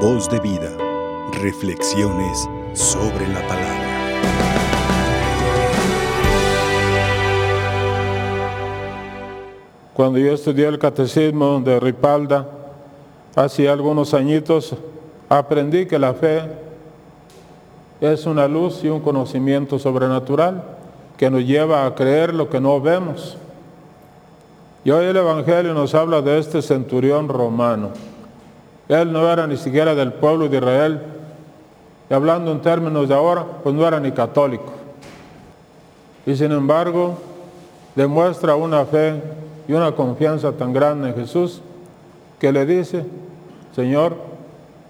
Voz de vida. Reflexiones sobre la palabra. Cuando yo estudié el catecismo de Ripalda, hace algunos añitos, aprendí que la fe es una luz y un conocimiento sobrenatural que nos lleva a creer lo que no vemos. Y hoy el Evangelio nos habla de este centurión romano. Él no era ni siquiera del pueblo de Israel. Y hablando en términos de ahora, pues no era ni católico. Y sin embargo, demuestra una fe y una confianza tan grande en Jesús que le dice, Señor,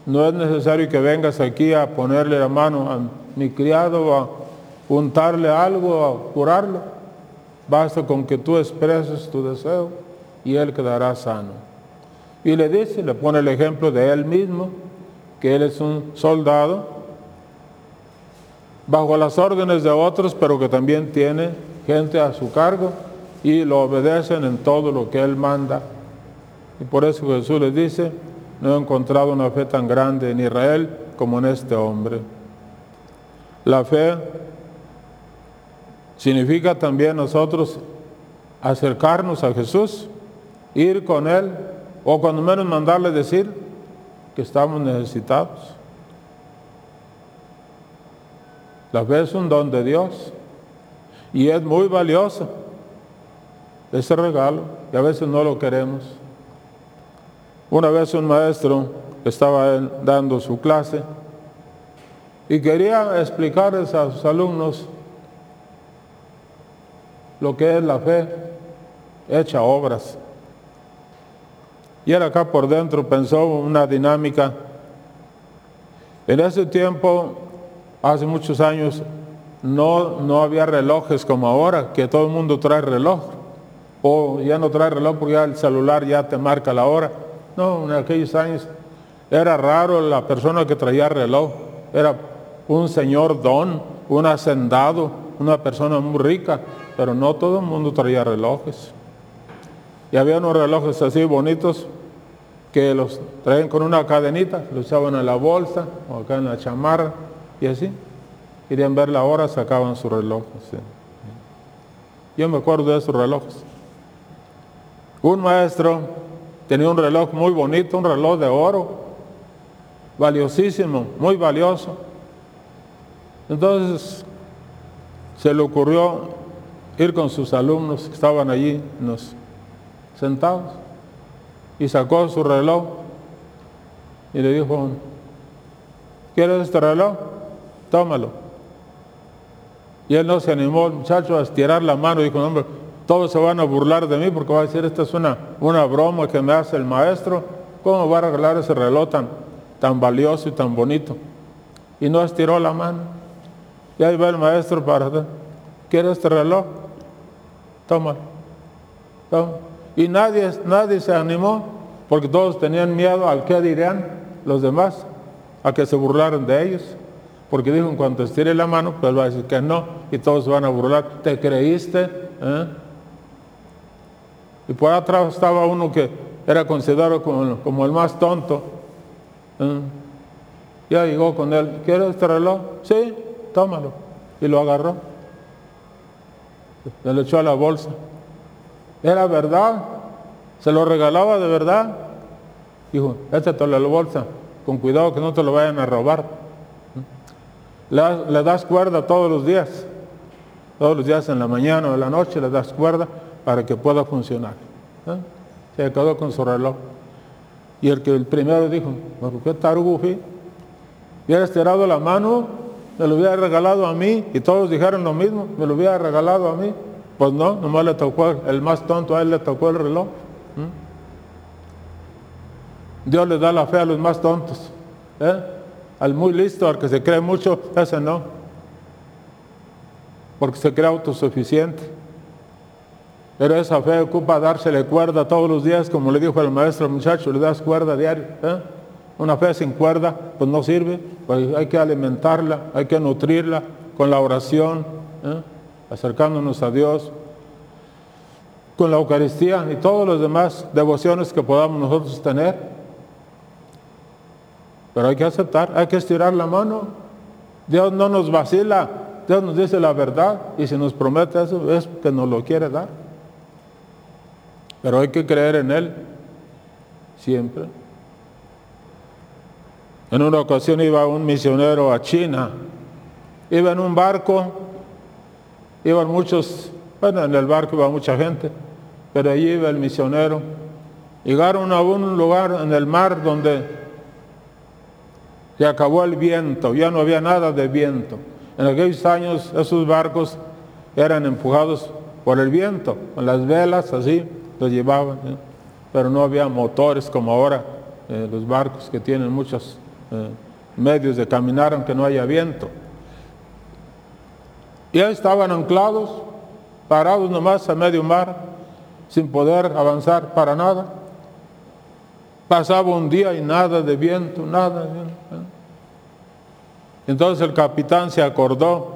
no es necesario que vengas aquí a ponerle la mano a mi criado a untarle algo a curarlo. Basta con que tú expreses tu deseo y él quedará sano. Y le dice, le pone el ejemplo de él mismo, que él es un soldado bajo las órdenes de otros, pero que también tiene gente a su cargo y lo obedecen en todo lo que él manda. Y por eso Jesús le dice, no he encontrado una fe tan grande en Israel como en este hombre. La fe significa también nosotros acercarnos a Jesús, ir con Él, o cuando menos mandarle decir que estamos necesitados. La fe es un don de Dios y es muy valioso ese regalo y a veces no lo queremos. Una vez un maestro estaba dando su clase y quería explicarles a sus alumnos lo que es la fe hecha obras. Y él acá por dentro pensó una dinámica. En ese tiempo, hace muchos años, no, no había relojes como ahora, que todo el mundo trae reloj. O ya no trae reloj porque ya el celular ya te marca la hora. No, en aquellos años era raro la persona que traía reloj. Era un señor don, un hacendado, una persona muy rica, pero no todo el mundo traía relojes. Y había unos relojes así bonitos que los traían con una cadenita, los echaban en la bolsa o acá en la chamarra y así. Querían ver la hora, sacaban su reloj. Yo me acuerdo de esos relojes. Un maestro tenía un reloj muy bonito, un reloj de oro, valiosísimo, muy valioso. Entonces se le ocurrió ir con sus alumnos que estaban allí sentados y sacó su reloj y le dijo, ¿quieres este reloj? Tómalo. Y él no se animó, el muchacho, a estirar la mano y dijo, hombre, todos se van a burlar de mí porque va a decir, esta es una, una broma que me hace el maestro. ¿Cómo va a arreglar ese reloj tan, tan valioso y tan bonito? Y no estiró la mano. Y ahí va el maestro para, ¿quiere este reloj? Tómalo. Y nadie, nadie se animó porque todos tenían miedo al que dirían los demás, a que se burlaran de ellos. Porque dijo, en cuanto estire la mano, pues va a decir que no, y todos van a burlar. ¿Te creíste? ¿Eh? Y por atrás estaba uno que era considerado como, el más tonto. ¿eh? Ya llegó con él, ¿quieres este reloj? Sí, tómalo. Y lo agarró. Lo echó a la bolsa. Era verdad. Se lo regalaba de verdad. Dijo, échatelo a la bolsa. Con cuidado que no te lo vayan a robar. Le, das cuerda todos los días. Todos los días en la mañana o en la noche le das cuerda para que pueda funcionar. ¿eh? Se quedó con su reloj. Y el que el primero dijo, ¿por qué tarugo Hubiera estirado la mano, me lo hubiera regalado a mí, y todos dijeron lo mismo, me lo hubiera regalado a mí. Pues no, nomás le tocó, el más tonto a él le tocó el reloj. Dios le da la fe a los más tontos. ¿eh? Al muy listo, al que se cree mucho, ese no. Porque se cree autosuficiente. Pero esa fe ocupa dársele cuerda todos los días, como le dijo el maestro al muchacho, le das cuerda diario. ¿eh? Una fe sin cuerda, pues no sirve, pues hay que alimentarla, hay que nutrirla con la oración, ¿eh? Acercándonos a Dios, con la Eucaristía y todas las demás devociones que podamos nosotros tener. Pero hay que aceptar, hay que estirar la mano. Dios no nos vacila, Dios nos dice la verdad y si nos promete eso es que nos lo quiere dar. Pero hay que creer en Él siempre. En una ocasión iba un misionero a China, iba en un barco, iban muchos, bueno, en el barco iba mucha gente, pero allí iba el misionero. Llegaron a un lugar en el mar donde se acabó el viento, ya no había nada de viento. En aquellos años esos barcos eran empujados por el viento, con las velas así, los llevaban, pero no había motores como ahora, eh, los barcos que tienen muchos eh, medios de caminar aunque no haya viento. Ya estaban anclados, parados nomás a medio mar, sin poder avanzar para nada. Pasaba un día y nada de viento, nada. Entonces el capitán se acordó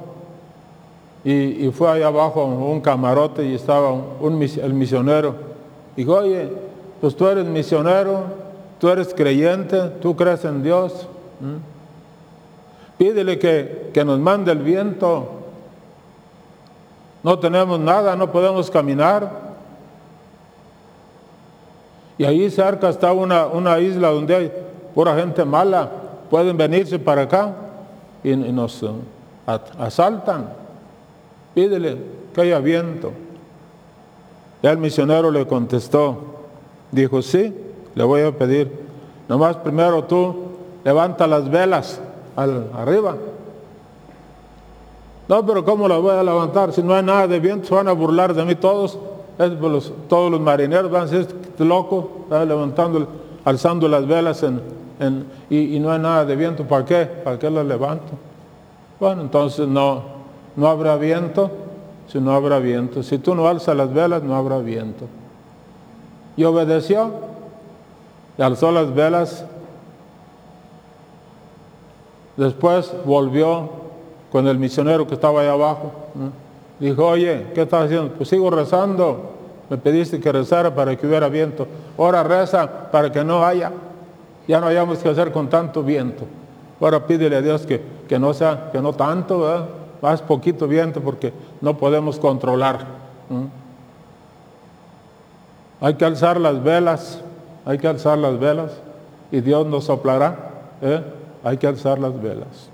y, fue allá abajo un camarote y estaba el misionero. Dijo, oye, pues tú eres misionero, tú eres creyente, tú crees en Dios. Pídele que, que nos mande el viento. No tenemos nada, no podemos caminar. Y ahí cerca está una, una isla donde hay pura gente mala. Pueden venirse para acá y, nos uh, asaltan. Pídele que haya viento. El misionero le contestó, dijo, sí, le voy a pedir. Nomás primero tú levanta las velas al, arriba. No, pero ¿cómo las voy a levantar? Si no hay nada de viento, se van a burlar de mí todos. todos los marineros van a decir, este loco, está levantando, alzando las velas en, y, no hay nada de viento, ¿para qué? ¿Para qué lo levanto? Bueno, entonces no, no habrá viento si no habrá viento. Si tú no alzas las velas, no habrá viento. Y obedeció, y alzó las velas. Después volvió con el misionero que estaba ahí abajo. Dijo, oye, ¿qué estás haciendo? Pues sigo rezando. Me pediste que rezara para que hubiera viento. Ahora reza para que no haya. Ya no hayamos que hacer con tanto viento. Ahora pídele a Dios que, que no sea, que no tanto, más poquito viento porque no podemos controlar. Hay que alzar las velas, hay que alzar las velas y Dios nos soplará. ¿eh? Hay que alzar las velas.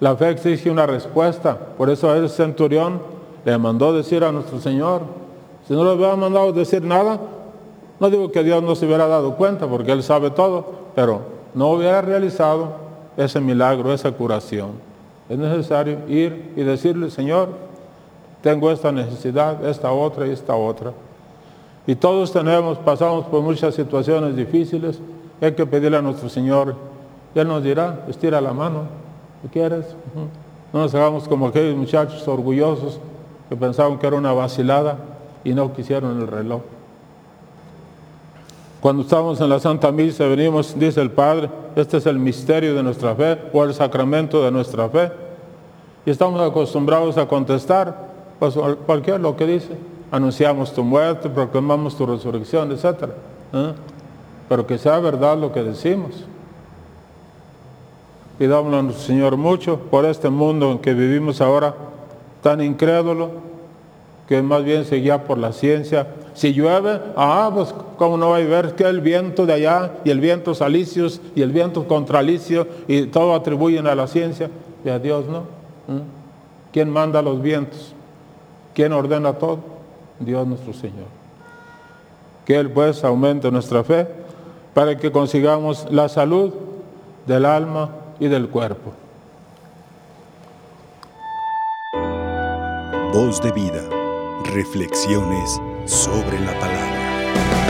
La fe exige una respuesta, por eso el centurión le mandó decir a nuestro Señor, si no le hubiera mandado decir nada, no digo que Dios no se hubiera dado cuenta, porque Él sabe todo, pero no hubiera realizado ese milagro, esa curación. Es necesario ir y decirle, Señor, tengo esta necesidad, esta otra y esta otra. Y todos tenemos, pasamos por muchas situaciones difíciles, hay que pedirle a nuestro Señor, Él nos dirá, estira la mano, ¿qué quieres? No nos hagamos como aquellos muchachos orgullosos que pensaban que era una vacilada y no quisieron el reloj. Cuando estamos en la Santa Misa venimos, dice el Padre, este es el misterio de nuestra fe o el sacramento de nuestra fe. Y estamos acostumbrados a contestar, pues cualquier lo que dice. Anunciamos tu muerte, proclamamos tu resurrección, etc. ¿eh? Pero que sea verdad lo que decimos. Pidámosle nuestro Señor mucho por este mundo en que vivimos ahora tan incrédulo, que más bien se guía por la ciencia. Si llueve, ah, pues cómo no va a ver que el viento de allá y el viento salicios y el viento contralicio y todo atribuyen a la ciencia y a Dios no. ¿Mm? ¿Quién manda los vientos? ¿Quién ordena todo? Dios nuestro Señor. Que Él pues aumente nuestra fe para que consigamos la salud del alma y del cuerpo. Voz de vida. Reflexiones sobre la palabra.